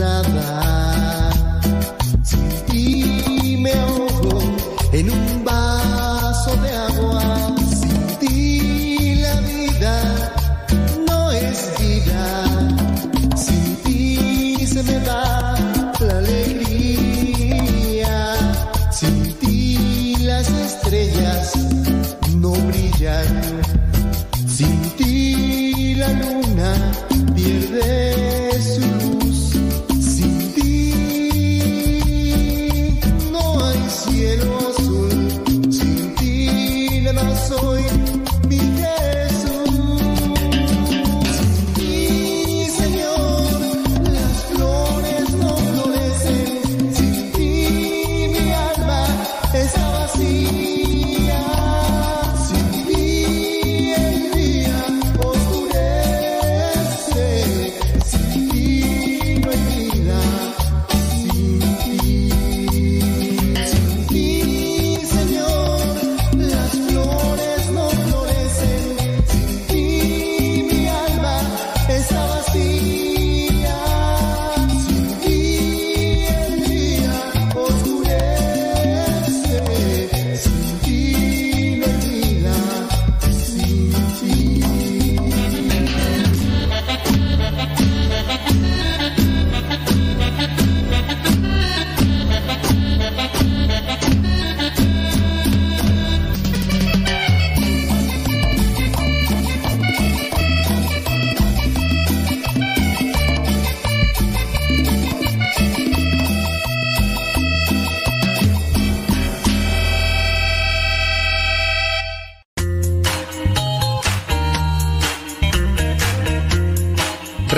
nada.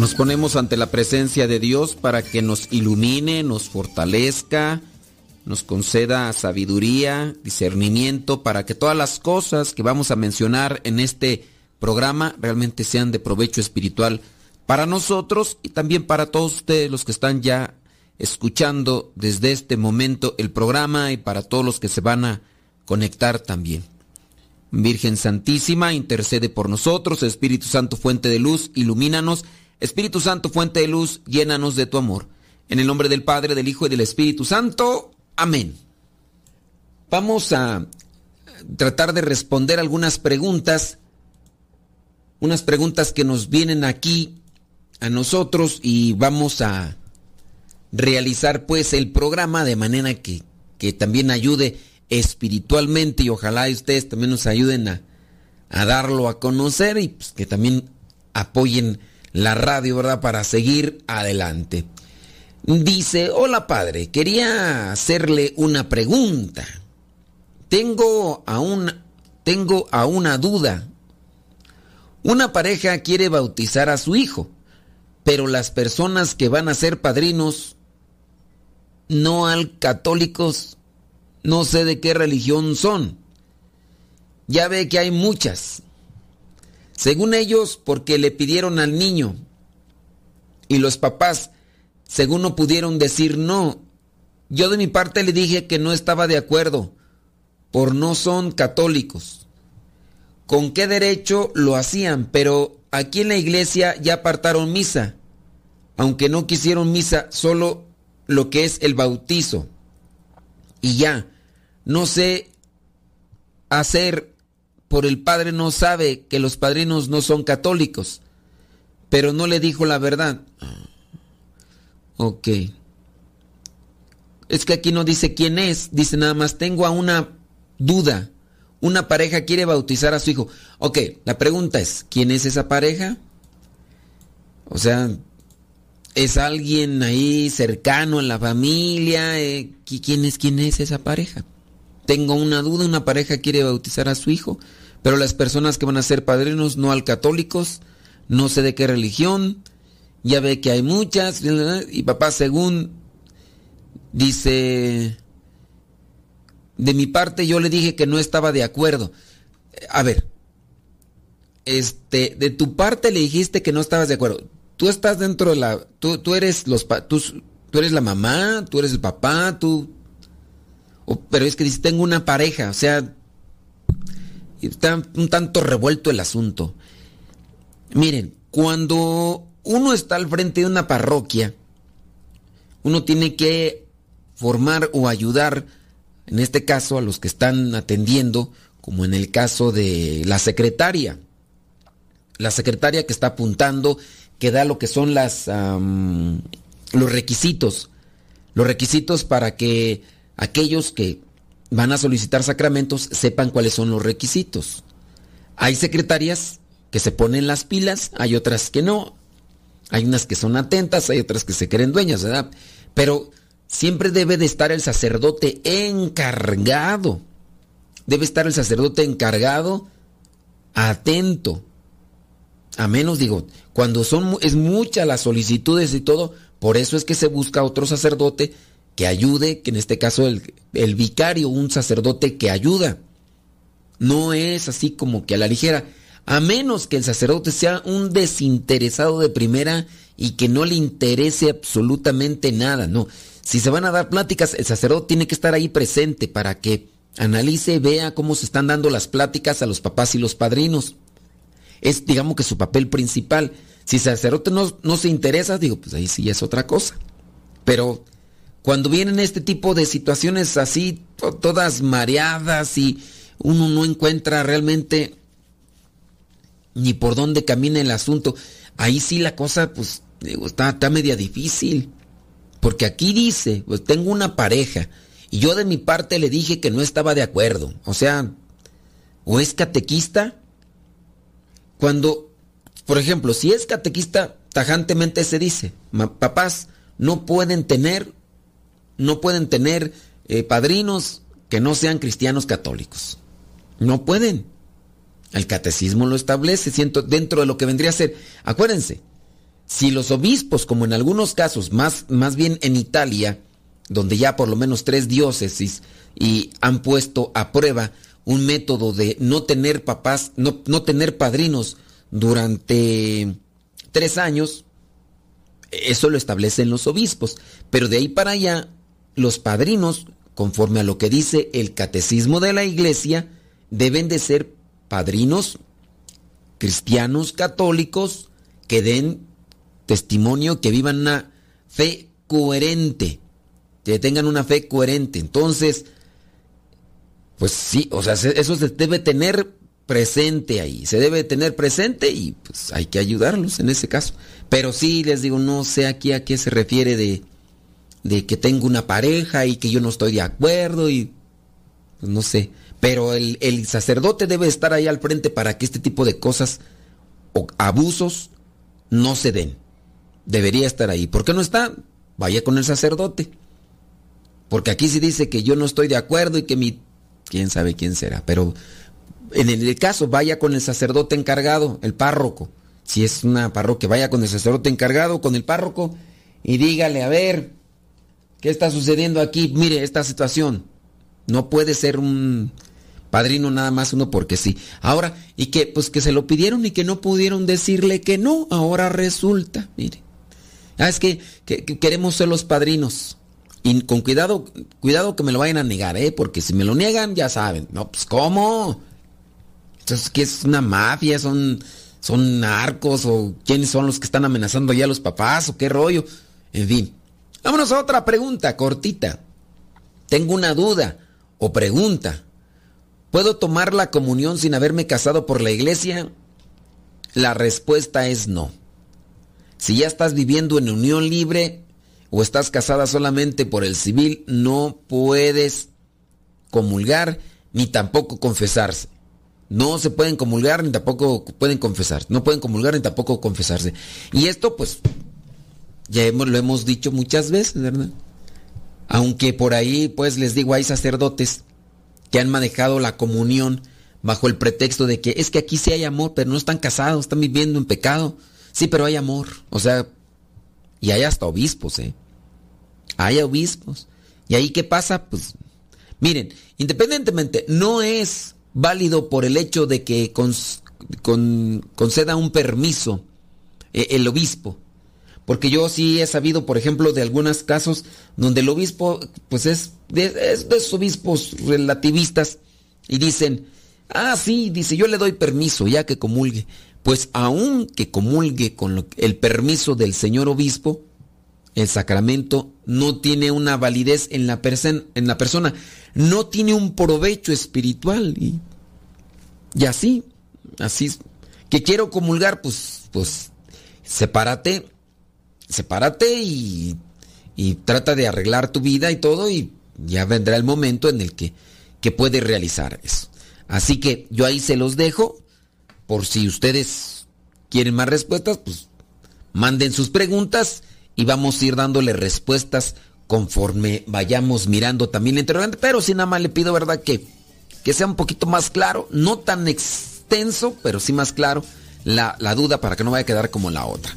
Nos ponemos ante la presencia de Dios para que nos ilumine, nos fortalezca, nos conceda sabiduría, discernimiento, para que todas las cosas que vamos a mencionar en este programa realmente sean de provecho espiritual para nosotros y también para todos ustedes los que están ya escuchando desde este momento el programa y para todos los que se van a conectar también. Virgen Santísima, intercede por nosotros, Espíritu Santo, fuente de luz, ilumínanos Espíritu Santo, fuente de luz, llénanos de tu amor. En el nombre del Padre, del Hijo y del Espíritu Santo. Amén. Vamos a tratar de responder algunas preguntas, unas preguntas que nos vienen aquí a nosotros y vamos a realizar pues el programa de manera que, que también ayude espiritualmente y ojalá ustedes también nos ayuden a, a darlo a conocer y pues, que también apoyen la radio, ¿verdad? Para seguir adelante. Dice, hola padre, quería hacerle una pregunta. Tengo a, tengo a una duda. Una pareja quiere bautizar a su hijo, pero las personas que van a ser padrinos no al católicos, no sé de qué religión son. Ya ve que hay muchas. Según ellos, porque le pidieron al niño. Y los papás, según no pudieron decir no. Yo de mi parte le dije que no estaba de acuerdo, por no son católicos. ¿Con qué derecho lo hacían? Pero aquí en la iglesia ya apartaron misa, aunque no quisieron misa, solo lo que es el bautizo. Y ya, no sé hacer por el padre no sabe que los padrinos no son católicos, pero no le dijo la verdad. Ok. Es que aquí no dice quién es, dice nada más, tengo a una duda. Una pareja quiere bautizar a su hijo. Ok, la pregunta es, ¿quién es esa pareja? O sea, ¿es alguien ahí cercano en la familia? Eh, ¿Quién es quién es esa pareja? Tengo una duda, una pareja quiere bautizar a su hijo. Pero las personas que van a ser padrinos no al católicos, no sé de qué religión, ya ve que hay muchas, y papá según dice, de mi parte yo le dije que no estaba de acuerdo. A ver, este, de tu parte le dijiste que no estabas de acuerdo. Tú estás dentro de la, tú, tú eres los, tú, tú eres la mamá, tú eres el papá, tú, pero es que dice, tengo una pareja, o sea, Está un tanto revuelto el asunto. Miren, cuando uno está al frente de una parroquia, uno tiene que formar o ayudar, en este caso, a los que están atendiendo, como en el caso de la secretaria. La secretaria que está apuntando, que da lo que son las, los requisitos. Los requisitos para que aquellos que van a solicitar sacramentos sepan cuáles son los requisitos. Hay secretarias que se ponen las pilas, hay otras que no. Hay unas que son atentas, hay otras que se creen dueñas, ¿verdad? Pero siempre debe de estar el sacerdote encargado. Debe estar el sacerdote encargado, atento. A menos digo, cuando son es muchas las solicitudes y todo, por eso es que se busca otro sacerdote que ayude, que en este caso el, el vicario, un sacerdote que ayuda. No es así como que a la ligera, a menos que el sacerdote sea un desinteresado de primera y que no le interese absolutamente nada, no. Si se van a dar pláticas, el sacerdote tiene que estar ahí presente para que analice, vea cómo se están dando las pláticas a los papás y los padrinos. Es, digamos que su papel principal. Si el sacerdote no, no se interesa, digo, pues ahí sí es otra cosa. Pero cuando vienen este tipo de situaciones así, todas mareadas y uno no encuentra realmente ni por dónde camina el asunto, ahí sí la cosa pues está, está media difícil. Porque aquí dice, pues tengo una pareja y yo de mi parte le dije que no estaba de acuerdo. O sea, o es catequista, cuando, por ejemplo, si es catequista, tajantemente se dice, papás no pueden tener no pueden tener eh, padrinos que no sean cristianos católicos. No pueden. El catecismo lo establece dentro de lo que vendría a ser. Acuérdense, si los obispos, como en algunos casos, más, más bien en Italia, donde ya por lo menos tres diócesis y han puesto a prueba un método de no tener papás, no, no tener padrinos durante tres años, eso lo establecen los obispos. Pero de ahí para allá, los padrinos, conforme a lo que dice el catecismo de la iglesia, deben de ser padrinos cristianos católicos que den testimonio, que vivan una fe coherente, que tengan una fe coherente. Entonces, Pues sí, o sea, se- eso se debe tener presente ahí, se debe tener presente y pues hay que ayudarlos en ese caso. Pero sí, les digo, no sé aquí a qué se refiere de, de que tengo una pareja y que yo no estoy de acuerdo y pues no sé. Pero el, el sacerdote debe estar ahí al frente para que este tipo de cosas o abusos no se den. Debería estar ahí. ¿Por qué no está? Vaya con el sacerdote. Porque aquí sí dice que yo no estoy de acuerdo y que mi... quién sabe quién será. Pero en el caso, vaya con el sacerdote encargado, el párroco. Si es una parroquia, vaya con el sacerdote encargado, con el párroco, y dígale, a ver, ¿qué está sucediendo aquí? Mire, esta situación. No puede ser un padrino nada más uno porque sí. Ahora, y que pues que se lo pidieron y que no pudieron decirle que no, ahora resulta, mire. Ah, es que, que- que queremos ser los padrinos. Y con cuidado, cuidado que me lo vayan a negar, ¿eh? Porque si me lo niegan, ya saben. No, pues ¿cómo? Entonces, ¿qué es una mafia? ¿Son, son narcos? ¿O quiénes son los que están amenazando ya a los papás? ¿O qué rollo? En fin. Vámonos a otra pregunta cortita. Tengo una duda o pregunta. ¿Puedo tomar la comunión sin haberme casado por la iglesia? La respuesta es no. Si ya estás viviendo en unión libre o estás casada solamente por el civil, no puedes comulgar ni tampoco confesarse. No se pueden comulgar ni tampoco pueden confesar. No pueden comulgar ni tampoco confesarse. Y esto pues ya hemos, lo hemos dicho muchas veces, ¿verdad? Aunque por ahí pues les digo hay sacerdotes que han manejado la comunión bajo el pretexto de que es que aquí sí hay amor, pero no están casados, están viviendo en pecado. Sí, pero hay amor. O sea, y hay hasta obispos, ¿eh? Hay obispos. ¿Y ahí qué pasa? Pues, miren, independientemente, no es válido por el hecho de que conceda un permiso eh, el obispo. Porque yo sí he sabido, por ejemplo, de algunos casos donde el obispo, pues es de, es de esos obispos relativistas y dicen, ah, sí, dice, yo le doy permiso ya que comulgue. Pues aun que comulgue con el permiso del señor obispo, el sacramento no tiene una validez en la, persen- en la persona, no tiene un provecho espiritual. Y, y así, así, que quiero comulgar, pues, pues, sepárate, sepárate y, y trata de arreglar tu vida y todo y ya vendrá el momento en el que, que puedes realizar eso. Así que yo ahí se los dejo, por si ustedes quieren más respuestas, pues manden sus preguntas y vamos a ir dándole respuestas conforme vayamos mirando también la interrogante, pero si nada más le pido, ¿verdad? Que, que sea un poquito más claro, no tan extenso, pero sí más claro la, la duda para que no vaya a quedar como la otra.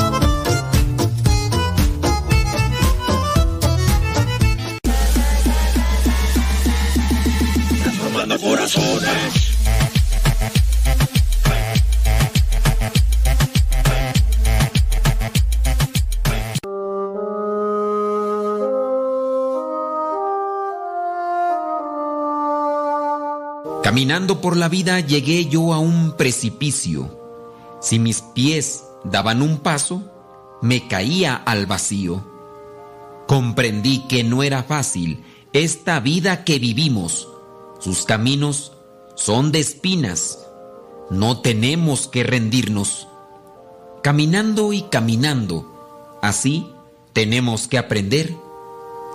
Caminando por la vida llegué yo a un precipicio. Si mis pies daban un paso, me caía al vacío. Comprendí que no era fácil esta vida que vivimos. Sus caminos son de espinas. No tenemos que rendirnos. Caminando y caminando, así tenemos que aprender.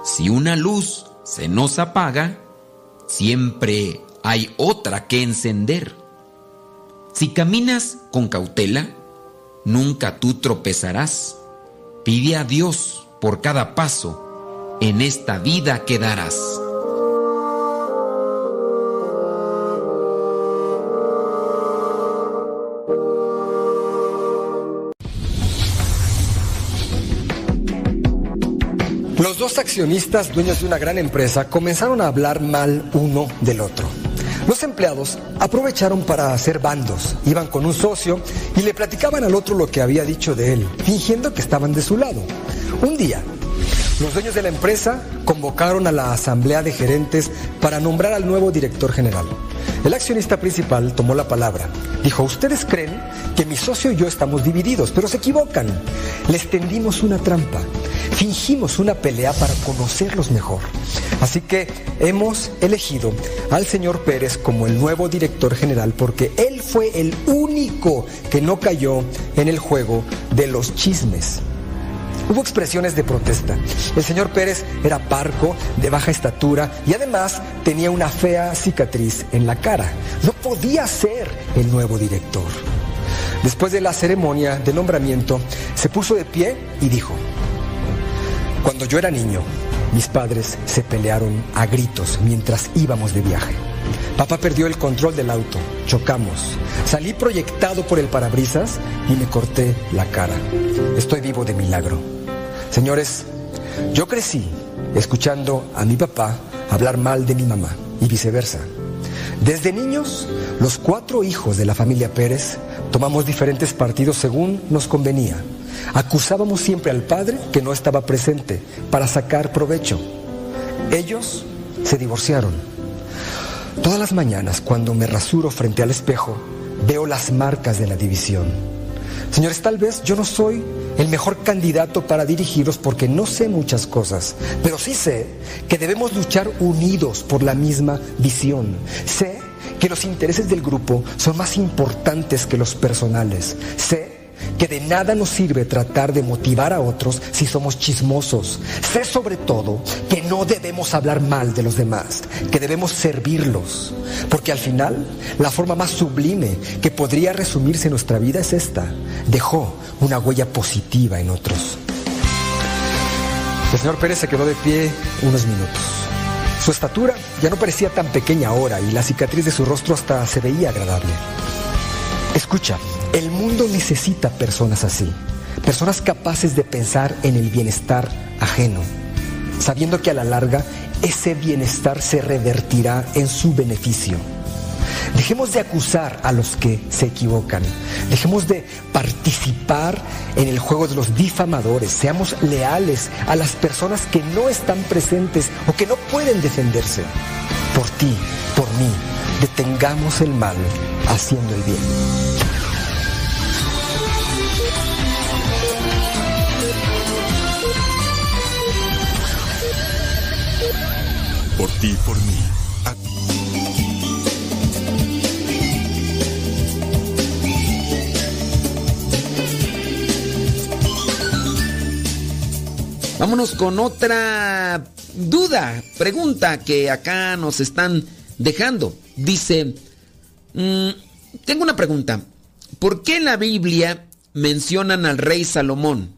Si una luz se nos apaga, siempre hay otra que encender. Si caminas con cautela, nunca tú tropezarás. Pide a Dios por cada paso, en esta vida quedarás. Accionistas, dueños de una gran empresa, comenzaron a hablar mal uno del otro. Los empleados aprovecharon para hacer bandos, iban con un socio y le platicaban al otro lo que había dicho de él, fingiendo que estaban de su lado. Un día, los dueños de la empresa convocaron a la asamblea de gerentes para nombrar al nuevo director general. El accionista principal tomó la palabra. Dijo, ustedes creen que mi socio y yo estamos divididos, pero se equivocan. Les tendimos una trampa. Fingimos una pelea para conocerlos mejor. Así que hemos elegido al señor Pérez como el nuevo director general porque él fue el único que no cayó en el juego de los chismes. Hubo expresiones de protesta. El señor Pérez era parco, de baja estatura y además tenía una fea cicatriz en la cara. No podía ser el nuevo director. Después de la ceremonia de nombramiento, se puso de pie y dijo, cuando yo era niño, mis padres se pelearon a gritos mientras íbamos de viaje. Papá perdió el control del auto, chocamos, salí proyectado por el parabrisas y me corté la cara. Estoy vivo de milagro. Señores, yo crecí escuchando a mi papá hablar mal de mi mamá y viceversa. Desde niños, los cuatro hijos de la familia Pérez tomamos diferentes partidos según nos convenía. Acusábamos siempre al padre que no estaba presente para sacar provecho. Ellos se divorciaron. Todas las mañanas, cuando me rasuro frente al espejo, veo las marcas de la división. Señores, tal vez yo no soy el mejor candidato para dirigiros porque no sé muchas cosas, pero sí sé que debemos luchar unidos por la misma visión. Sé que los intereses del grupo son más importantes que los personales. Sé que de nada nos sirve tratar de motivar a otros si somos chismosos. Sé sobre todo que no debemos hablar mal de los demás, que debemos servirlos, porque al final la forma más sublime que podría resumirse nuestra vida es esta. Dejó una huella positiva en otros. El señor Pérez se quedó de pie unos minutos. Su estatura ya no parecía tan pequeña ahora y la cicatriz de su rostro hasta se veía agradable. Escucha, el mundo necesita personas así, personas capaces de pensar en el bienestar ajeno, sabiendo que a la larga ese bienestar se revertirá en su beneficio. Dejemos de acusar a los que se equivocan. Dejemos de participar en el juego de los difamadores. Seamos leales a las personas que no están presentes o que no pueden defenderse. Por ti, por mí, detengamos el mal haciendo el bien. Por ti, por mí. Vámonos con otra duda, pregunta que acá nos están dejando. Dice, mm, tengo una pregunta. ¿Por qué en la Biblia mencionan al rey Salomón?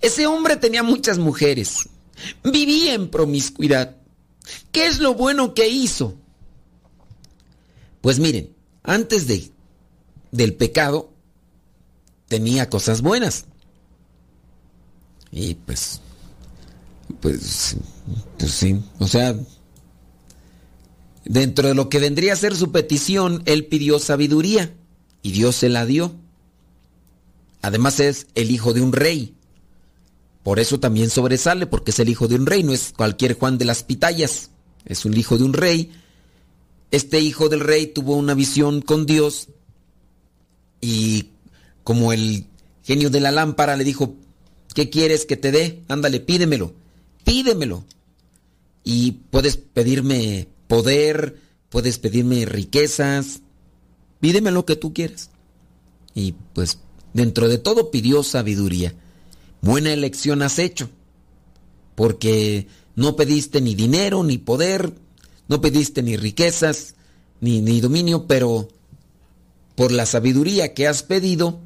Ese hombre tenía muchas mujeres. Vivía en promiscuidad. ¿Qué es lo bueno que hizo? Pues miren, antes de, del pecado tenía cosas buenas. Y pues, pues, pues sí, o sea, dentro de lo que vendría a ser su petición, él pidió sabiduría y Dios se la dio. Además es el hijo de un rey. Por eso también sobresale, porque es el hijo de un rey, no es cualquier Juan de las Pitayas, es un hijo de un rey. Este hijo del rey tuvo una visión con Dios y como el genio de la lámpara le dijo, ¿Qué quieres que te dé? Ándale, pídemelo. Pídemelo. Y puedes pedirme poder, puedes pedirme riquezas. Pídeme lo que tú quieras. Y pues dentro de todo pidió sabiduría. Buena elección has hecho. Porque no pediste ni dinero, ni poder, no pediste ni riquezas, ni, ni dominio, pero por la sabiduría que has pedido,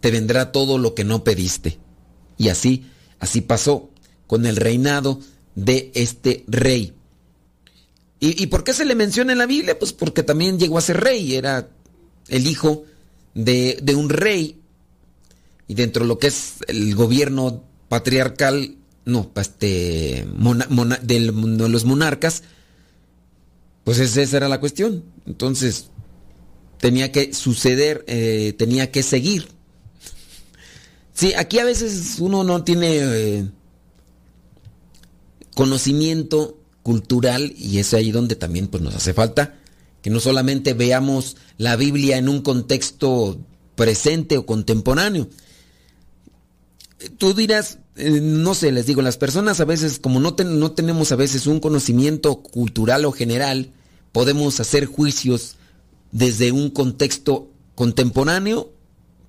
te vendrá todo lo que no pediste. Y así, así pasó con el reinado de este rey. ¿Y, por qué se le menciona en la Biblia? Pues porque también llegó a ser rey, era el hijo de, de un rey. Y dentro de lo que es el gobierno patriarcal no, este, de los monarcas, pues esa era la cuestión. Entonces, tenía que suceder, eh, tenía que seguir. Sí, aquí a veces uno no tiene eh, conocimiento cultural y es ahí donde también pues, nos hace falta que no solamente veamos la Biblia en un contexto presente o contemporáneo. Tú dirás, eh, no sé, les digo, las personas a veces, como no, no tenemos a veces un conocimiento cultural o general, podemos hacer juicios desde un contexto contemporáneo,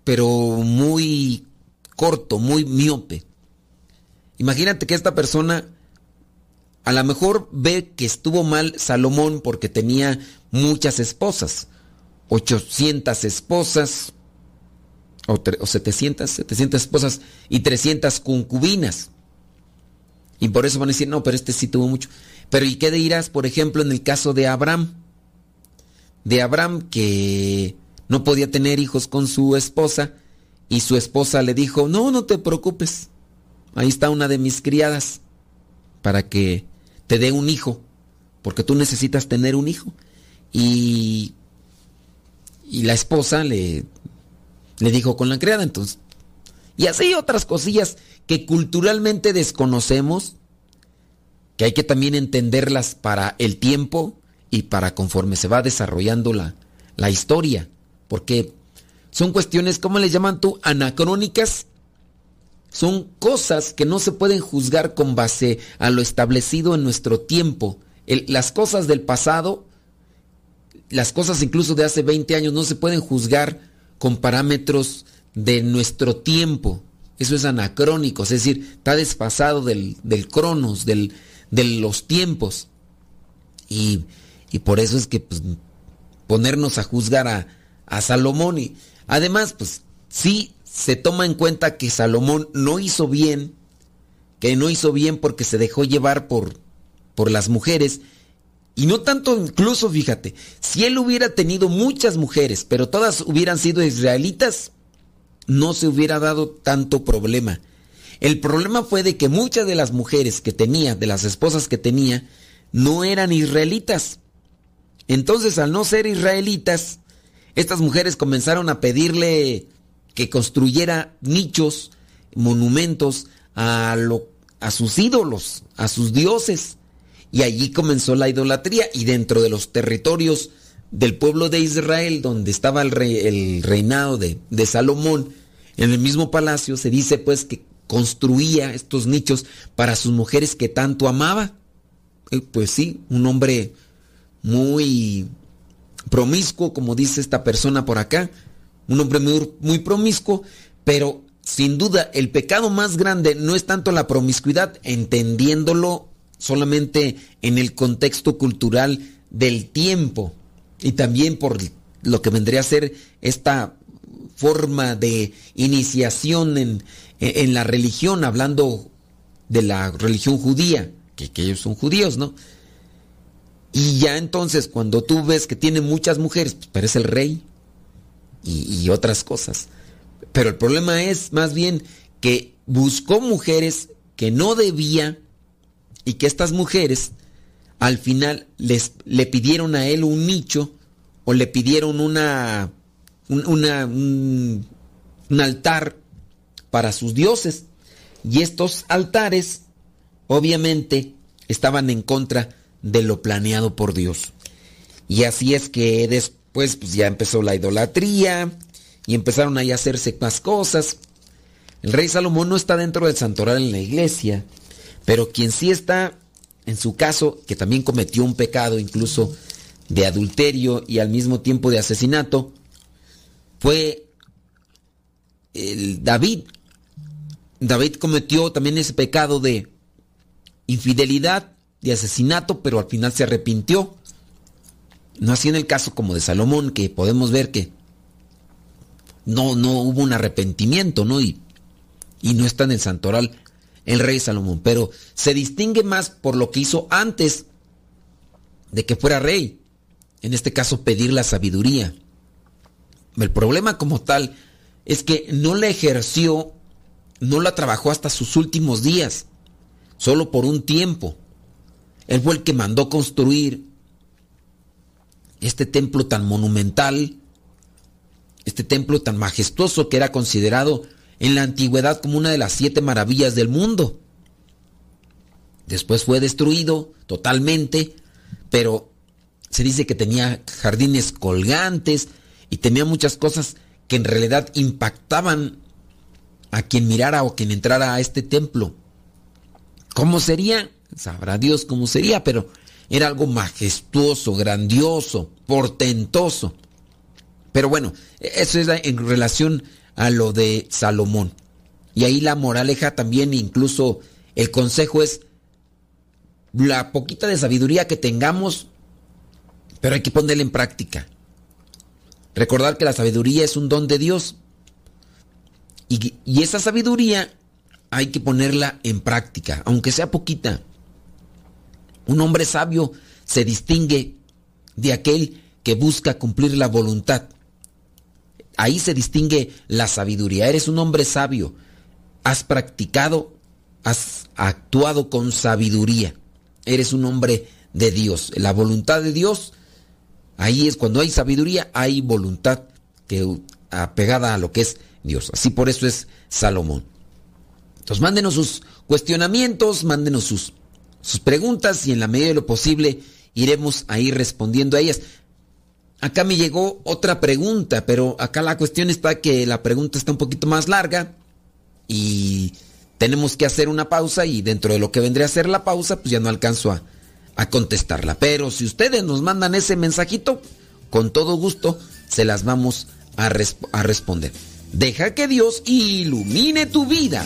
pero muy corto, muy miope. Imagínate que esta persona a lo mejor ve que estuvo mal Salomón porque tenía muchas esposas, 800 esposas, o, 700, 700 esposas y 300 concubinas. Y por eso van a decir, no, pero este sí tuvo mucho. Pero ¿y qué dirás, por ejemplo, en el caso de Abraham? De Abraham que no podía tener hijos con su esposa y su esposa le dijo, no, no te preocupes, ahí está una de mis criadas para que te dé un hijo, porque tú necesitas tener un hijo. Y, y la esposa le, le dijo con la criada, entonces. Y así otras cosillas que culturalmente desconocemos que hay que también entenderlas para el tiempo y para conforme se va desarrollando la, la historia, porque son cuestiones, ¿cómo les llaman tú? Anacrónicas. Son cosas que no se pueden juzgar con base a lo establecido en nuestro tiempo. las cosas del pasado, las cosas incluso de hace 20 años, no se pueden juzgar con parámetros de nuestro tiempo. Eso es anacrónico, es decir, está desfasado del, del cronos, del, de los tiempos. Y, por eso es que pues, ponernos a juzgar a, a Salomón. Y además, pues sí se toma en cuenta que Salomón no hizo bien, que no hizo bien porque se dejó llevar por, por las mujeres. Y no tanto incluso, fíjate, si él hubiera tenido muchas mujeres, pero todas hubieran sido israelitas, no se hubiera dado tanto problema. El problema fue de que muchas de las mujeres que tenía, de las esposas que tenía, no eran israelitas. Entonces, al no ser israelitas, estas mujeres comenzaron a pedirle que construyera nichos, monumentos a, sus ídolos, a sus dioses. Y allí comenzó la idolatría. Y dentro de los territorios del pueblo de Israel, donde estaba el, el reinado de, Salomón, en el mismo palacio, se dice pues que construía estos nichos para sus mujeres que tanto amaba. Eh, pues sí, un hombre muy promiscuo, como dice esta persona por acá, un hombre muy promiscuo, pero sin duda el pecado más grande no es tanto la promiscuidad, entendiéndolo solamente en el contexto cultural del tiempo y también por lo que vendría a ser esta forma de iniciación en, en la religión, hablando de la religión judía, que, ellos son judíos, ¿no? Y ya entonces cuando tú ves que tiene muchas mujeres, pues parece el rey y, y otras cosas. Pero el problema es más bien que buscó mujeres que no debía y que estas mujeres al final les, le pidieron a él un nicho o le pidieron una, un, altar para sus dioses. Y estos altares, obviamente, estaban en contra de lo planeado por Dios. Y así es que después pues, ya empezó la idolatría y empezaron a hacerse más cosas. El rey Salomón no está dentro del santoral en la iglesia, pero quien sí está, en su caso, que también cometió un pecado incluso de adulterio y al mismo tiempo de asesinato, fue el David, David cometió también ese pecado de infidelidad, de asesinato, pero al final se arrepintió. No así en el caso como de Salomón, que podemos ver que no, no hubo un arrepentimiento, ¿no? Y, y no está en el santoral el rey Salomón, pero se distingue más por lo que hizo antes de que fuera rey. En este caso, pedir la sabiduría. El problema como tal es que no la ejerció no la trabajó hasta sus últimos días. solo por un tiempo. Él fue el que mandó construir este templo tan monumental, este templo tan majestuoso que era considerado en la antigüedad como una de las siete maravillas del mundo. Después fue destruido totalmente, pero se dice que tenía jardines colgantes y tenía muchas cosas que en realidad impactaban a quien mirara o quien entrara a este templo. ¿Cómo sería? Sabrá Dios cómo sería, pero era algo majestuoso, grandioso, portentoso. Pero bueno, eso es en relación a lo de Salomón. Y ahí la moraleja también, incluso el consejo es la poquita de sabiduría que tengamos, pero hay que ponerla en práctica. Recordar que la sabiduría es un don de Dios. Y, y esa sabiduría hay que ponerla en práctica, aunque sea poquita. Un hombre sabio se distingue de aquel que busca cumplir la voluntad. Ahí se distingue la sabiduría. Eres un hombre sabio. Has practicado, has actuado con sabiduría. Eres un hombre de Dios. La voluntad de Dios, ahí es cuando hay sabiduría, hay voluntad que apegada a lo que es Dios. Así por eso es Salomón. Entonces mándenos sus cuestionamientos, mándenos sus, sus preguntas y en la medida de lo posible iremos a ir respondiendo a ellas. Acá me llegó otra pregunta, pero acá la cuestión está que la pregunta está un poquito más larga y tenemos que hacer una pausa y dentro de lo que vendría a ser la pausa, pues ya no alcanzo a, a contestarla. Pero si ustedes nos mandan ese mensajito, con todo gusto se las vamos a, a responder. Deja que Dios ilumine tu vida.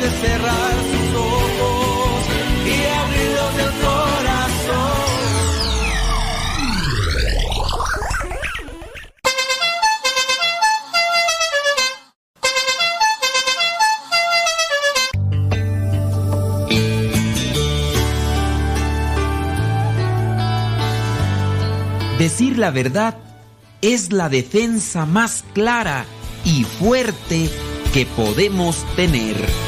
De cerrar sus ojos y abrirlos del corazón. Decir la verdad es la defensa más clara y fuerte que podemos tener.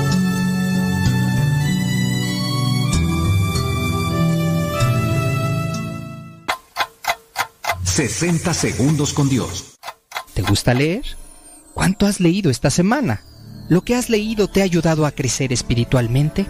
60 segundos con Dios. ¿Te gusta leer? ¿Cuánto has leído esta semana? ¿Lo que has leído te ha ayudado a crecer espiritualmente?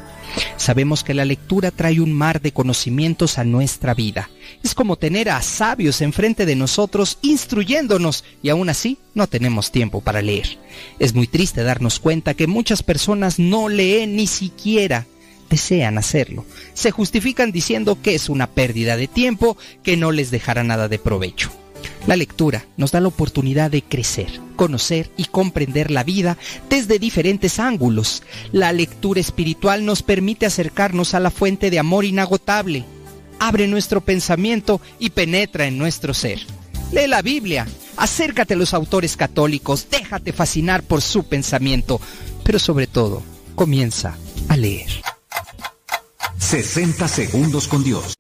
Sabemos que la lectura trae un mar de conocimientos a nuestra vida. Es como tener a sabios enfrente de nosotros instruyéndonos y aún así no tenemos tiempo para leer. Es muy triste darnos cuenta que muchas personas no leen ni siquiera desean hacerlo. Se justifican diciendo que es una pérdida de tiempo que no les dejará nada de provecho. La lectura nos da la oportunidad de crecer, conocer y comprender la vida desde diferentes ángulos. La lectura espiritual nos permite acercarnos a la fuente de amor inagotable, abre nuestro pensamiento y penetra en nuestro ser. Lee la Biblia, acércate a los autores católicos, déjate fascinar por su pensamiento, pero sobre todo, comienza a leer. 60 segundos con Dios.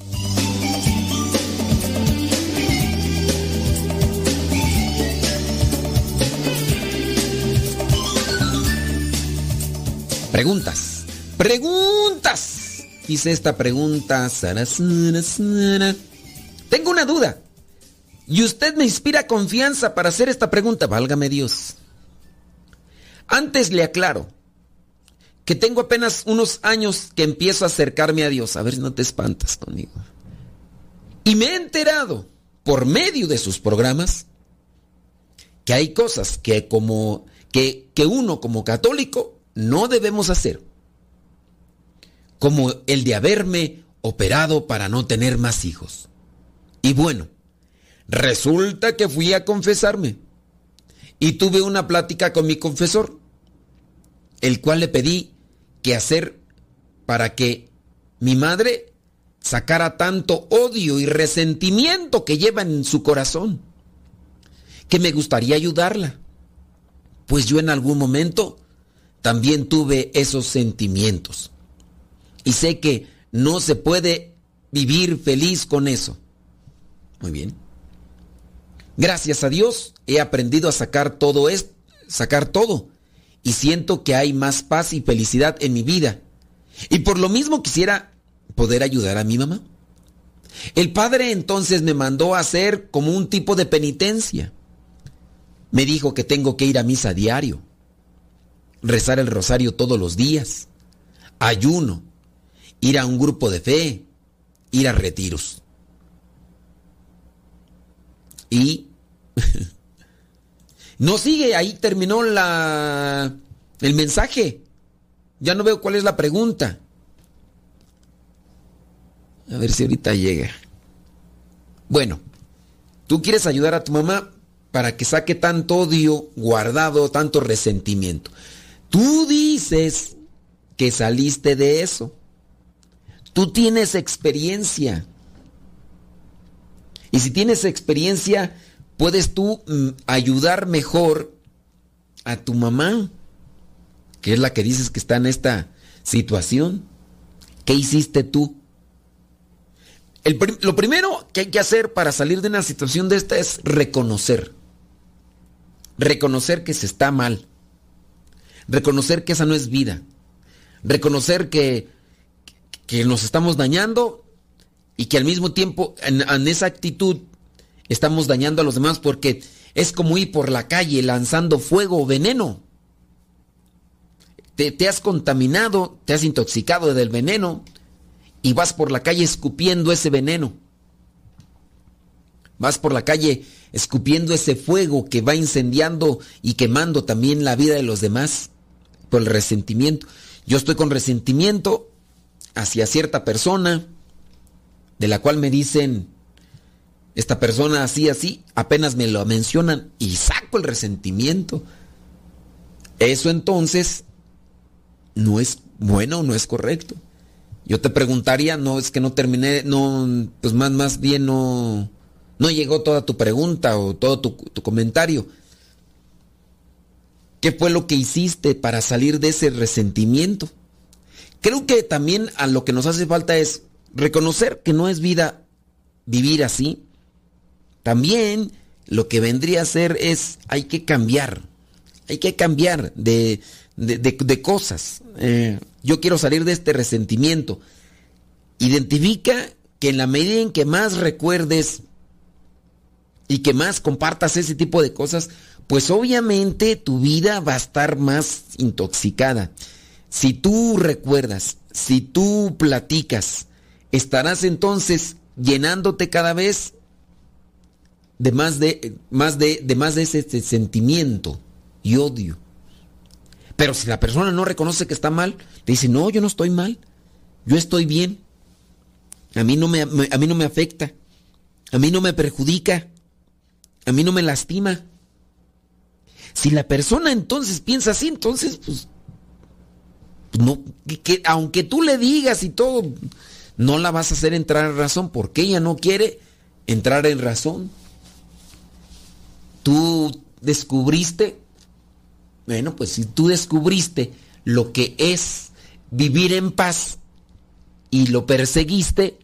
Preguntas. Preguntas. Dice esta pregunta. Tengo una duda. Y usted me inspira confianza para hacer esta pregunta. Válgame Dios. Antes le aclaro que tengo apenas unos años que empiezo a acercarme a Dios. A ver si no te espantas conmigo. Y me he enterado por medio de sus programas que hay cosas que como que, que uno como católico no debemos hacer. Como el de haberme operado para no tener más hijos. Y bueno, resulta que fui a confesarme y tuve una plática con mi confesor, el cual le pedí que hacer para que mi madre sacara tanto odio y resentimiento que lleva en su corazón, que me gustaría ayudarla, pues yo en algún momento también tuve esos sentimientos. Y sé que no se puede vivir feliz con eso. Muy bien. Gracias a Dios he aprendido a sacar todo esto, sacar todo. Y siento que hay más paz y felicidad en mi vida. Y por lo mismo quisiera poder ayudar a mi mamá. El padre entonces me mandó a hacer como un tipo de penitencia. Me dijo que tengo que ir a misa diario rezar el rosario todos los días, ayuno, ir a un grupo de fe, ir a retiros. Y no sigue, ahí terminó la el mensaje. Ya no veo cuál es la pregunta. A ver si ahorita llega. Bueno, tú quieres ayudar a tu mamá para que saque tanto odio guardado, tanto resentimiento. Tú dices que saliste de eso. Tú tienes experiencia. Y si tienes experiencia, puedes tú mm, ayudar mejor a tu mamá, que es la que dices que está en esta situación. ¿Qué hiciste tú? lo primero que hay que hacer para salir de una situación de esta es reconocer. Reconocer que se está mal. Reconocer que esa no es vida. Reconocer que, que nos estamos dañando y que al mismo tiempo en, esa actitud estamos dañando a los demás porque es como ir por la calle lanzando fuego o veneno. Te, te, has contaminado, te has intoxicado del veneno y vas por la calle escupiendo ese veneno. Vas por la calle escupiendo ese fuego que va incendiando y quemando también la vida de los demás por el resentimiento. Yo estoy con resentimiento hacia cierta persona, de la cual me dicen, esta persona así, así, apenas me lo mencionan y saco el resentimiento. Eso entonces no es bueno, no es correcto. Yo te preguntaría, no es que no terminé, no, pues más, más bien no, no llegó toda tu pregunta o todo tu, tu comentario. ¿Qué fue lo que hiciste para salir de ese resentimiento? Creo que también a lo que nos hace falta es reconocer que no es vida vivir así. También lo que vendría a ser es, hay que cambiar, hay que cambiar de, de, de- cosas. Eh, yo quiero salir de este resentimiento. Identifica que en la medida en que más recuerdes y que más compartas ese tipo de cosas, pues obviamente tu vida va a estar más intoxicada. Si tú recuerdas, si tú platicas, estarás entonces llenándote cada vez de más de, más de, de más de ese, ese sentimiento y odio. Pero si la persona no reconoce que está mal, te dice, no, yo no estoy mal, yo estoy bien. A mí no me, a mí no me afecta, a mí no me perjudica, a mí no me lastima. Si la persona entonces piensa así, entonces, pues, pues no, que aunque tú le digas y todo, no la vas a hacer entrar en razón porque ella no quiere entrar en razón. Tú descubriste, bueno, pues si tú descubriste lo que es vivir en paz y lo perseguiste,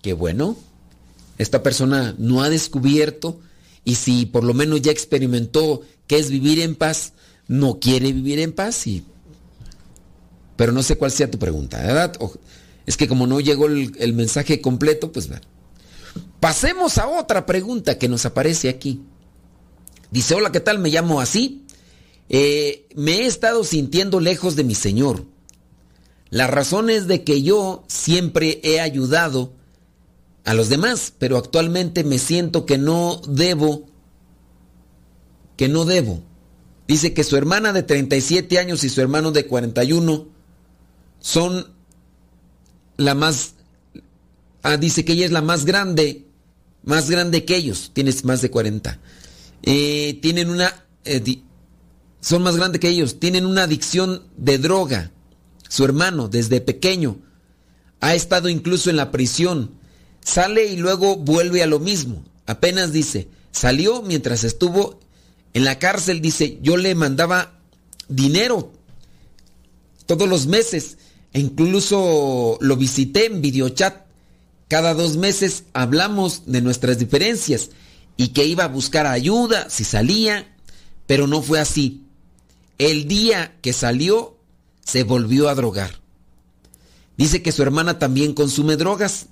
que bueno, esta persona no ha descubierto y si por lo menos ya experimentó qué es vivir en paz, no quiere vivir en paz y... Pero no sé cuál sea tu pregunta, ¿verdad? Es que como no llegó el, el mensaje completo, pues bueno. Pasemos a otra pregunta que nos aparece aquí. Dice, hola, ¿qué tal? Me llamo así. Eh, me he estado sintiendo lejos de mi Señor. La razón es de que yo siempre he ayudado a los demás, pero actualmente me siento que no debo, que no debo. Dice que su hermana de 37 años y su hermano de 41 son la más... Ah, dice que ella es la más grande, más grande que ellos, tienes más de 40. Eh, tienen una... eh, son más grandes que ellos, tienen una adicción de droga. Su hermano, desde pequeño, ha estado incluso en la prisión. Sale y luego vuelve a lo mismo. Apenas dice, salió mientras estuvo en la cárcel, dice, yo le mandaba dinero todos los meses. E incluso lo visité en videochat. Cada dos meses hablamos de nuestras diferencias y que iba a buscar ayuda si salía, pero no fue así. El día que salió, se volvió a drogar. Dice que su hermana también consume drogas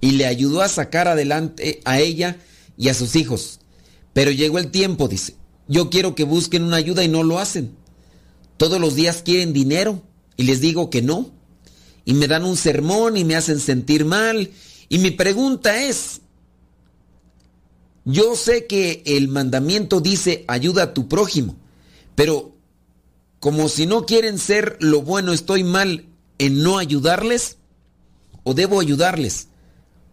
y le ayudó a sacar adelante a ella y a sus hijos. Pero llegó el tiempo, dice. Yo quiero que busquen una ayuda y no lo hacen. Todos los días quieren dinero y les digo que no. Y me dan un sermón y me hacen sentir mal. Y mi pregunta es, yo sé que el mandamiento dice ayuda a tu prójimo, pero como si no quieren ser lo bueno, estoy mal en no ayudarles o debo ayudarles.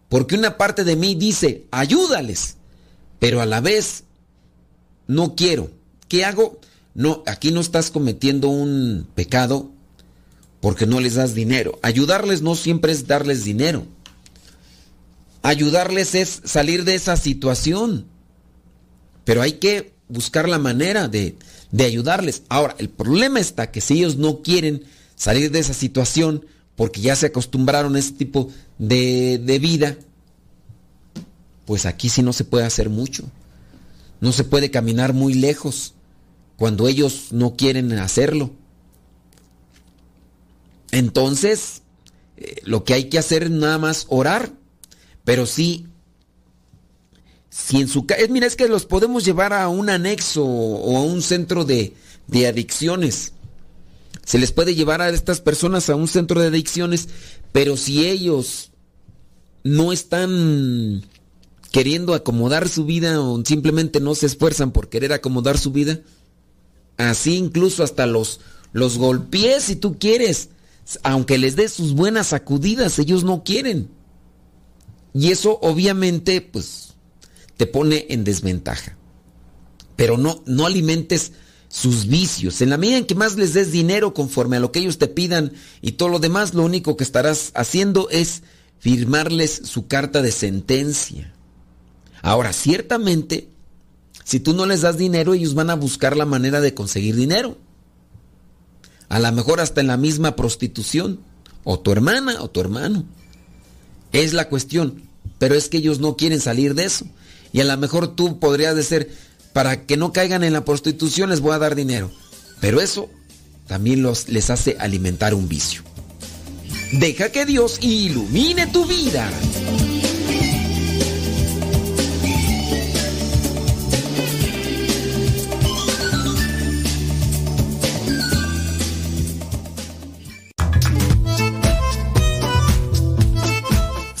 Porque una parte de mí dice, ayúdales, pero a la vez no quiero. ¿Qué hago? No, aquí no estás cometiendo un pecado porque no les das dinero. Ayudarles no siempre es darles dinero. Ayudarles es salir de esa situación. Pero hay que buscar la manera de, de ayudarles. Ahora, el problema está que si ellos no quieren salir de esa situación porque ya se acostumbraron a ese tipo de, de vida, pues aquí sí no se puede hacer mucho. No se puede caminar muy lejos cuando ellos no quieren hacerlo. Entonces, eh, lo que hay que hacer es nada más orar, pero sí, si en su casa, mira, es que los podemos llevar a un anexo o a un centro de, de adicciones. Se les puede llevar a estas personas a un centro de adicciones, pero si ellos no están queriendo acomodar su vida o simplemente no se esfuerzan por querer acomodar su vida, así incluso hasta los, los golpees si tú quieres, aunque les des sus buenas sacudidas, ellos no quieren. Y eso obviamente pues te pone en desventaja. Pero no, no alimentes sus vicios. En la medida en que más les des dinero conforme a lo que ellos te pidan y todo lo demás, lo único que estarás haciendo es firmarles su carta de sentencia. Ahora, ciertamente, si tú no les das dinero, ellos van a buscar la manera de conseguir dinero. A lo mejor hasta en la misma prostitución. O tu hermana o tu hermano. Es la cuestión. Pero es que ellos no quieren salir de eso. Y a lo mejor tú podrías decir, para que no caigan en la prostitución les voy a dar dinero. Pero eso también los, les hace alimentar un vicio. Deja que Dios ilumine tu vida.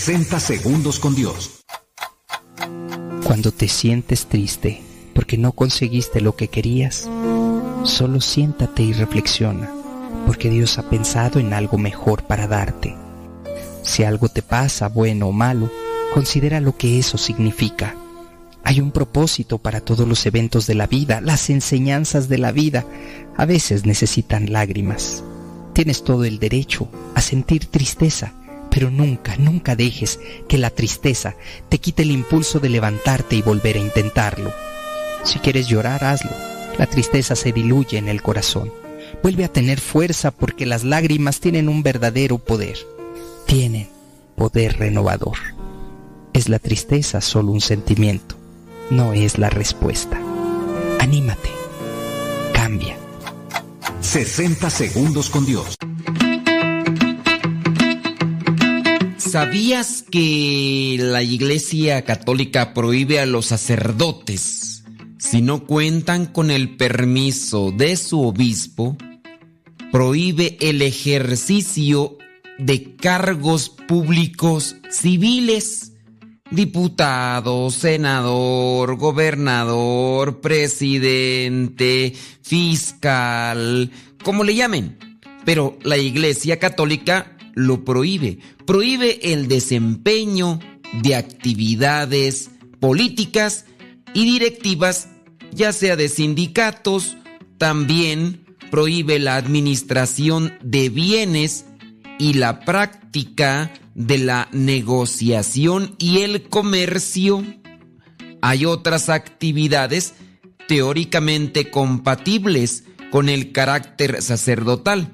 ...60 segundos con Dios. Cuando te sientes triste porque no conseguiste lo que querías, solo siéntate y reflexiona, porque Dios ha pensado en algo mejor para darte. Si algo te pasa, bueno o malo, considera lo que eso significa. Hay un propósito para todos los eventos de la vida, las enseñanzas de la vida a veces necesitan lágrimas. Tienes todo el derecho a sentir tristeza, pero nunca, nunca dejes que la tristeza te quite el impulso de levantarte y volver a intentarlo. Si quieres llorar, hazlo. La tristeza se diluye en el corazón. Vuelve a tener fuerza porque las lágrimas tienen un verdadero poder. Tienen poder renovador. Es la tristeza solo un sentimiento, no es la respuesta. Anímate. Cambia. 60 segundos con Dios. ¿Sabías que la Iglesia Católica prohíbe a los sacerdotes, si no cuentan con el permiso de su obispo, prohíbe el ejercicio de cargos públicos civiles? Diputado, senador, gobernador, presidente, fiscal, como le llamen. Pero la Iglesia Católica lo prohíbe. Prohíbe el desempeño de actividades políticas y directivas, ya sea de sindicatos, también prohíbe la administración de bienes y la práctica de la negociación y el comercio. Hay otras actividades teóricamente compatibles con el carácter sacerdotal,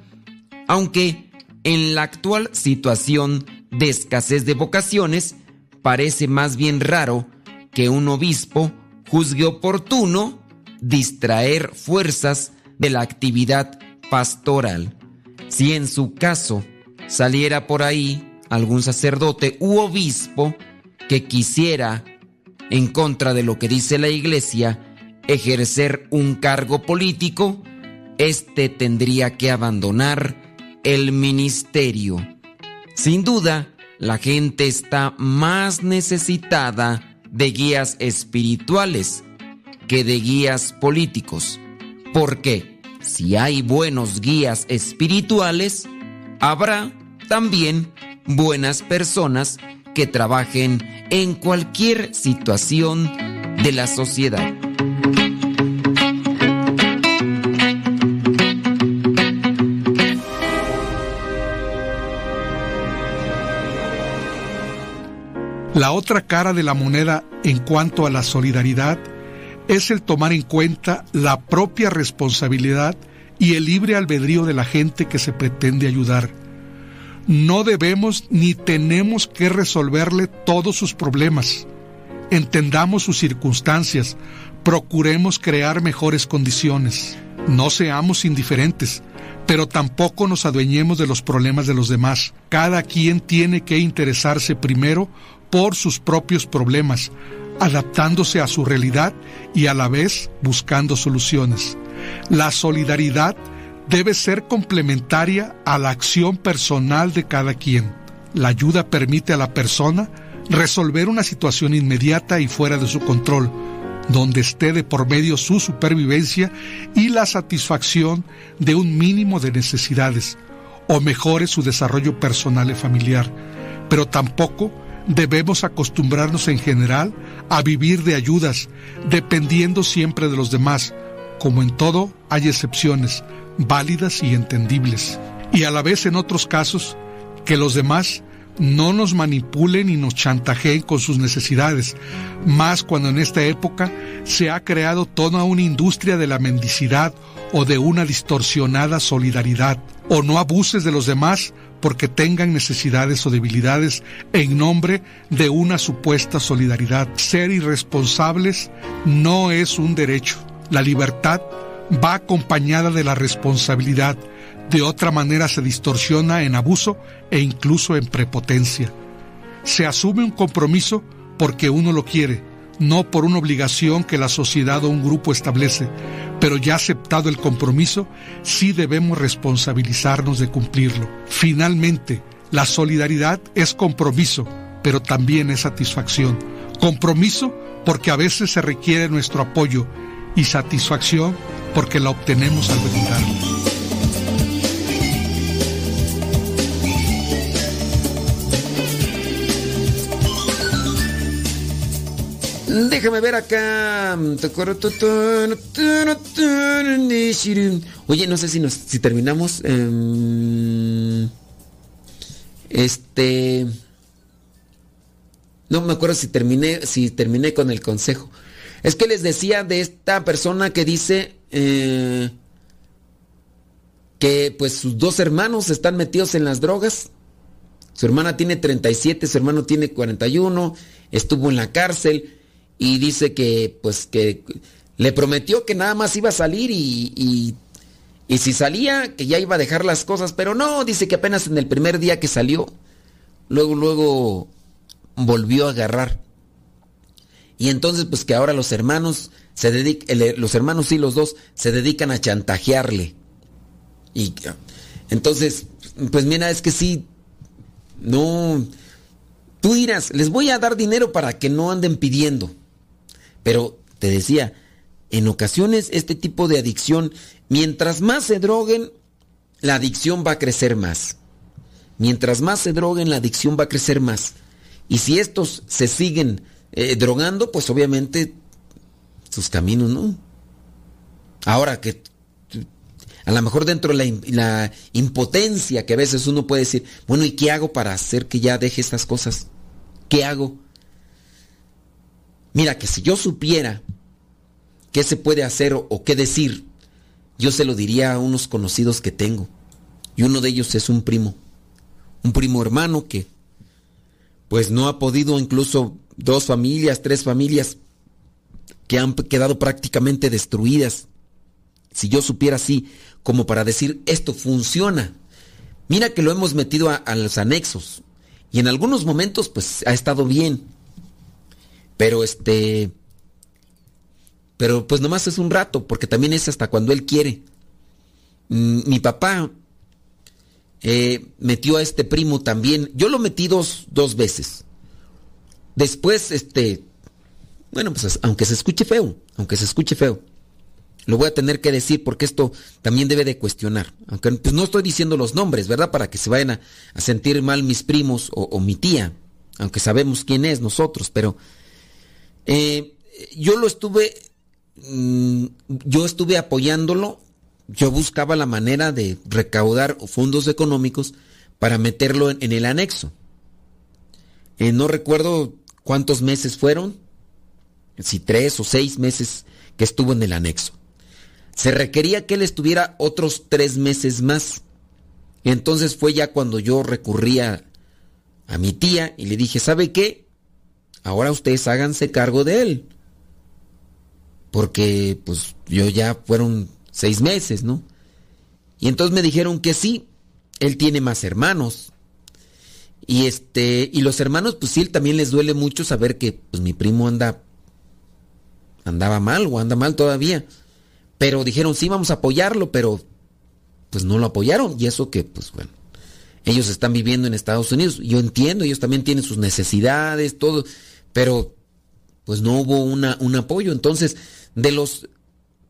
aunque en la actual situación de escasez de vocaciones, parece más bien raro que un obispo juzgue oportuno distraer fuerzas de la actividad pastoral. Si en su caso saliera por ahí algún sacerdote u obispo que quisiera, en contra de lo que dice la iglesia, ejercer un cargo político, éste tendría que abandonar el ministerio. Sin duda, la gente está más necesitada de guías espirituales que de guías políticos. Porque si hay buenos guías espirituales, habrá también buenas personas que trabajen en cualquier situación de la sociedad. La otra cara de la moneda en cuanto a la solidaridad es el tomar en cuenta la propia responsabilidad y el libre albedrío de la gente que se pretende ayudar. No debemos ni tenemos que resolverle todos sus problemas. Entendamos sus circunstancias, procuremos crear mejores condiciones. No seamos indiferentes, pero tampoco nos adueñemos de los problemas de los demás. Cada quien tiene que interesarse primero por sus propios problemas adaptándose a su realidad y a la vez buscando soluciones. La solidaridad debe ser complementaria a la acción personal de cada quien. La ayuda permite a la persona resolver una situación inmediata y fuera de su control, donde esté de por medio su supervivencia y la satisfacción de un mínimo de necesidades, o mejore su desarrollo personal y familiar. Pero tampoco debemos acostumbrarnos en general a vivir de ayudas, dependiendo siempre de los demás. Como en todo, hay excepciones, válidas y entendibles. Y a la vez en otros casos, que los demás no nos manipulen y nos chantajeen con sus necesidades, más cuando en esta época se ha creado toda una industria de la mendicidad o de una distorsionada solidaridad, o no abuses de los demás porque tengan necesidades o debilidades en nombre de una supuesta solidaridad. Ser irresponsables no es un derecho. La libertad va acompañada de la responsabilidad de otra manera se distorsiona en abuso e incluso en prepotencia. Se asume un compromiso porque uno lo quiere, no por una obligación que la sociedad o un grupo establece, pero ya aceptado el compromiso, sí debemos responsabilizarnos de cumplirlo. Finalmente, la solidaridad es compromiso, pero también es satisfacción. Compromiso porque a veces se requiere nuestro apoyo y satisfacción porque la obtenemos al brindarlo. Déjame ver acá. Oye, no sé si nos si terminamos. Em, este. No me acuerdo si terminé, si terminé con el consejo. Es que les decía de esta persona que dice eh, que pues sus dos hermanos están metidos en las drogas. Su hermana tiene 37, su hermano tiene 41, estuvo en la cárcel y dice que pues que le prometió que nada más iba a salir y, y, si salía que ya iba a dejar las cosas, pero no, dice que apenas en el primer día que salió, luego, luego volvió a agarrar. Y entonces pues que ahora los hermanos se dedican, los hermanos y los dos se dedican a chantajearle. Y entonces, pues mira, es que sí, no, tú dirás, les voy a dar dinero para que no anden pidiendo. Pero te decía, en ocasiones este tipo de adicción, mientras más se droguen, la adicción va a crecer más. Mientras más se droguen, la adicción va a crecer más. Y si estos se siguen eh, drogando, pues obviamente sus caminos, ¿no? Ahora que a lo mejor dentro de la, la, impotencia que a veces uno puede decir, bueno, ¿y qué hago para hacer que ya deje estas cosas? ¿Qué hago? Mira, que si yo supiera qué se puede hacer o, qué decir, yo se lo diría a unos conocidos que tengo. Y uno de ellos es un primo. Un primo hermano que pues no ha podido incluso dos familias, tres familias que han quedado prácticamente destruidas. Si yo supiera así, como para decir, esto funciona. Mira que lo hemos metido a, los anexos. Y en algunos momentos pues ha estado bien. Pero este. Pero pues nomás es un rato, porque también es hasta cuando él quiere. Mm, mi papá eh, metió a este primo también. Yo lo metí dos, dos veces. Después, este. Bueno, pues aunque se escuche feo, aunque se escuche feo, lo voy a tener que decir porque esto también debe de cuestionar. Aunque pues no estoy diciendo los nombres, ¿verdad? Para que se vayan a, sentir mal mis primos o, o mi tía, aunque sabemos quién es nosotros, pero eh, yo lo estuve, mm, yo estuve apoyándolo, yo buscaba la manera de recaudar fondos económicos para meterlo en, el anexo. Eh, no recuerdo cuántos meses fueron, si tres o seis meses que estuvo en el anexo. Se requería que él estuviera otros tres meses más. Entonces fue ya cuando yo recurría a mi tía y le dije, ¿sabe qué? Ahora ustedes háganse cargo de él. Porque pues yo ya fueron seis meses, ¿no? Y entonces me dijeron que sí, él tiene más hermanos. Y este, y los hermanos, pues sí, también les duele mucho saber que pues mi primo anda andaba mal o anda mal todavía. Pero dijeron, sí, vamos a apoyarlo, pero pues no lo apoyaron. Y eso que, pues bueno, ellos están viviendo en Estados Unidos. Yo entiendo, ellos también tienen sus necesidades, todo, pero pues no hubo un apoyo. Entonces, de los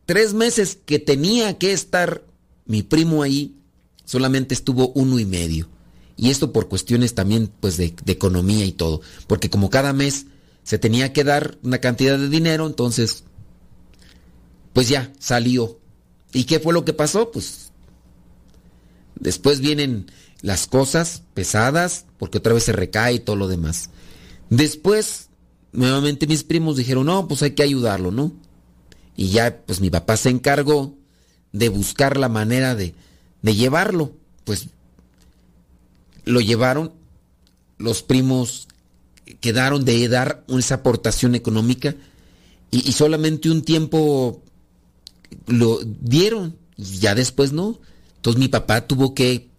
tres meses que tenía que estar mi primo ahí, solamente estuvo uno y medio. Y esto por cuestiones también pues de, de, economía y todo. Porque como cada mes se tenía que dar una cantidad de dinero, entonces pues ya salió. ¿Y qué fue lo que pasó? Pues después vienen las cosas pesadas, porque otra vez se recae y todo lo demás. Después, nuevamente mis primos dijeron, no, pues hay que ayudarlo, ¿no? Y ya pues mi papá se encargó de buscar la manera de, de llevarlo. Pues lo llevaron, los primos quedaron de dar esa aportación económica y, solamente un tiempo lo dieron y ya después no. Entonces mi papá tuvo que,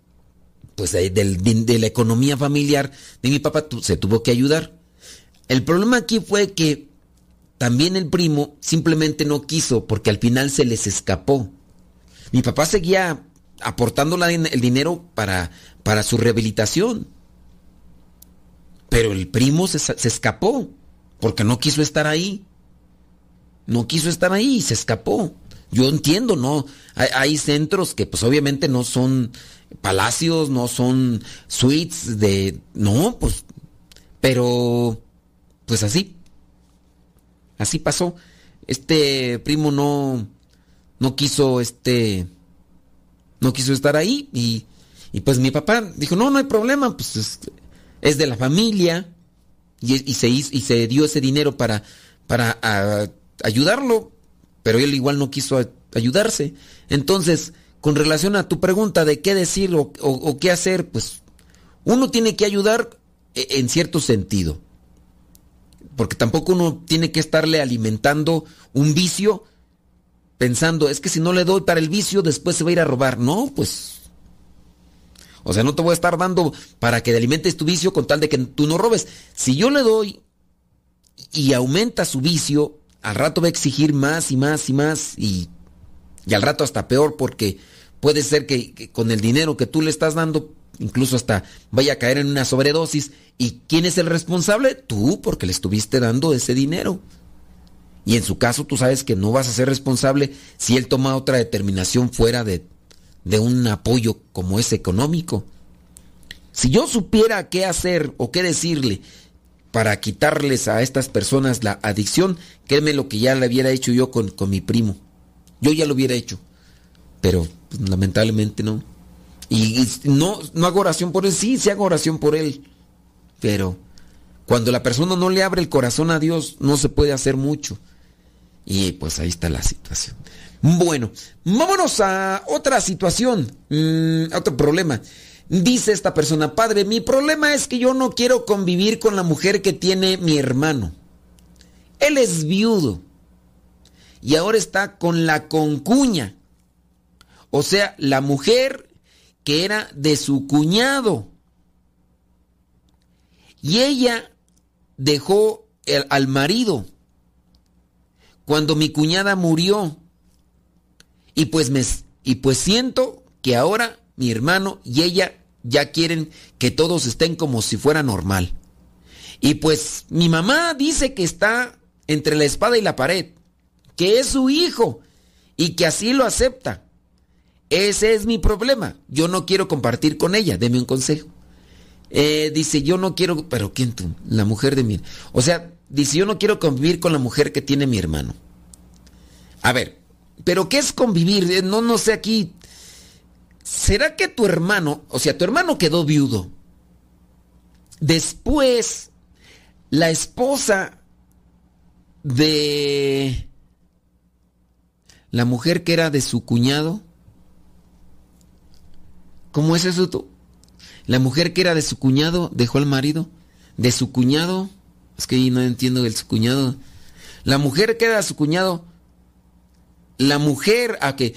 pues de, de la economía familiar de mi papá se tuvo que ayudar. El problema aquí fue que también el primo simplemente no quiso porque al final se les escapó. Mi papá seguía aportando el dinero para, para su rehabilitación. Pero el primo se, escapó porque no quiso estar ahí. No quiso estar ahí y se escapó. Yo entiendo, ¿no? Hay, hay, centros que pues obviamente no son palacios, no son suites de... No, pues... Pero... Pues así. Así pasó. Este primo no... No quiso este... No quiso estar ahí y... Y pues mi papá dijo, no, no hay problema, pues es, de la familia. Y, se hizo, y se dio ese dinero para, para ayudarlo, pero él igual no quiso ayudarse. Entonces, con relación a tu pregunta de qué decir o, o, o qué hacer, pues uno tiene que ayudar e, en cierto sentido. Porque tampoco uno tiene que estarle alimentando un vicio pensando, es que si no le doy para el vicio, después se va a ir a robar. No, pues o sea, no te voy a estar dando para que alimentes tu vicio con tal de que tú no robes. Si yo le doy y aumenta su vicio, al rato va a exigir más y más y más y, y al rato hasta peor porque puede ser que, que, con el dinero que tú le estás dando incluso hasta vaya a caer en una sobredosis. ¿Y quién es el responsable? Tú, porque le estuviste dando ese dinero. Y en su caso tú sabes que no vas a ser responsable si él toma otra determinación fuera de de un apoyo como ese económico. Si yo supiera qué hacer o qué decirle para quitarles a estas personas la adicción, créeme lo que ya le hubiera hecho yo con, con mi primo. Yo ya lo hubiera hecho. Pero pues, lamentablemente no. Y, no, no hago oración por él, sí, sí hago oración por él. Pero cuando la persona no le abre el corazón a Dios, no se puede hacer mucho. Y pues ahí está la situación. Bueno, vámonos a otra situación, mmm, otro problema. Dice esta persona, padre, mi problema es que yo no quiero convivir con la mujer que tiene mi hermano. Él es viudo y ahora está con la concuña. O sea, la mujer que era de su cuñado. Y ella dejó el, al marido. Cuando mi cuñada murió, y pues me y pues siento que ahora mi hermano y ella ya quieren que todos estén como si fuera normal. Y pues mi mamá dice que está entre la espada y la pared, que es su hijo y que así lo acepta. Ese es mi problema. Yo no quiero compartir con ella. Deme un consejo. Eh, dice, yo no quiero... Pero ¿quién tú? La mujer de mi... O sea, dice, yo no quiero convivir con la mujer que tiene mi hermano. A ver, pero ¿qué es convivir? Eh, no, no sé aquí. ¿Será que tu hermano, o sea, tu hermano quedó viudo? Después, la esposa de la mujer que era de su cuñado, ¿cómo es eso? La mujer que era de su cuñado dejó al marido, de su cuñado, es que no entiendo el su cuñado. La mujer que era de su cuñado la mujer a que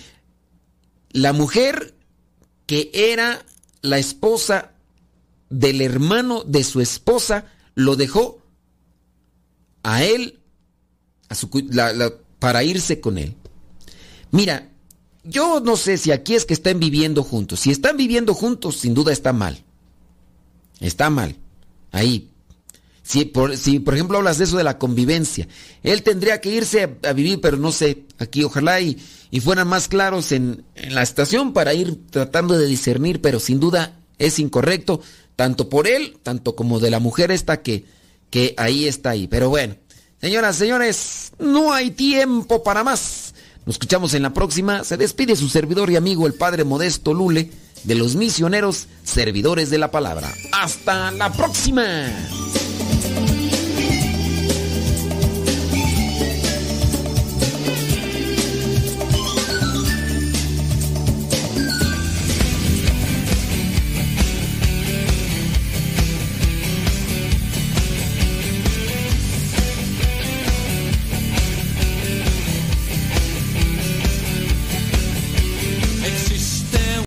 la mujer que era la esposa del hermano de su esposa lo dejó a él para irse con él. Mira, yo no sé si aquí es que están viviendo juntos. Si están viviendo juntos, sin duda está mal. Está mal. Ahí. Si por, si por ejemplo hablas de eso de la convivencia, él tendría que irse a, vivir, pero no sé, aquí ojalá y, fueran más claros en, en la estación para ir tratando de discernir, pero sin duda es incorrecto, tanto por él, tanto como de la mujer esta que, que ahí está ahí. Pero bueno, señoras, señores, no hay tiempo para más. Nos escuchamos en la próxima. Se despide su servidor y amigo, el Padre Modesto Lule, de los misioneros servidores de la palabra. Hasta la próxima.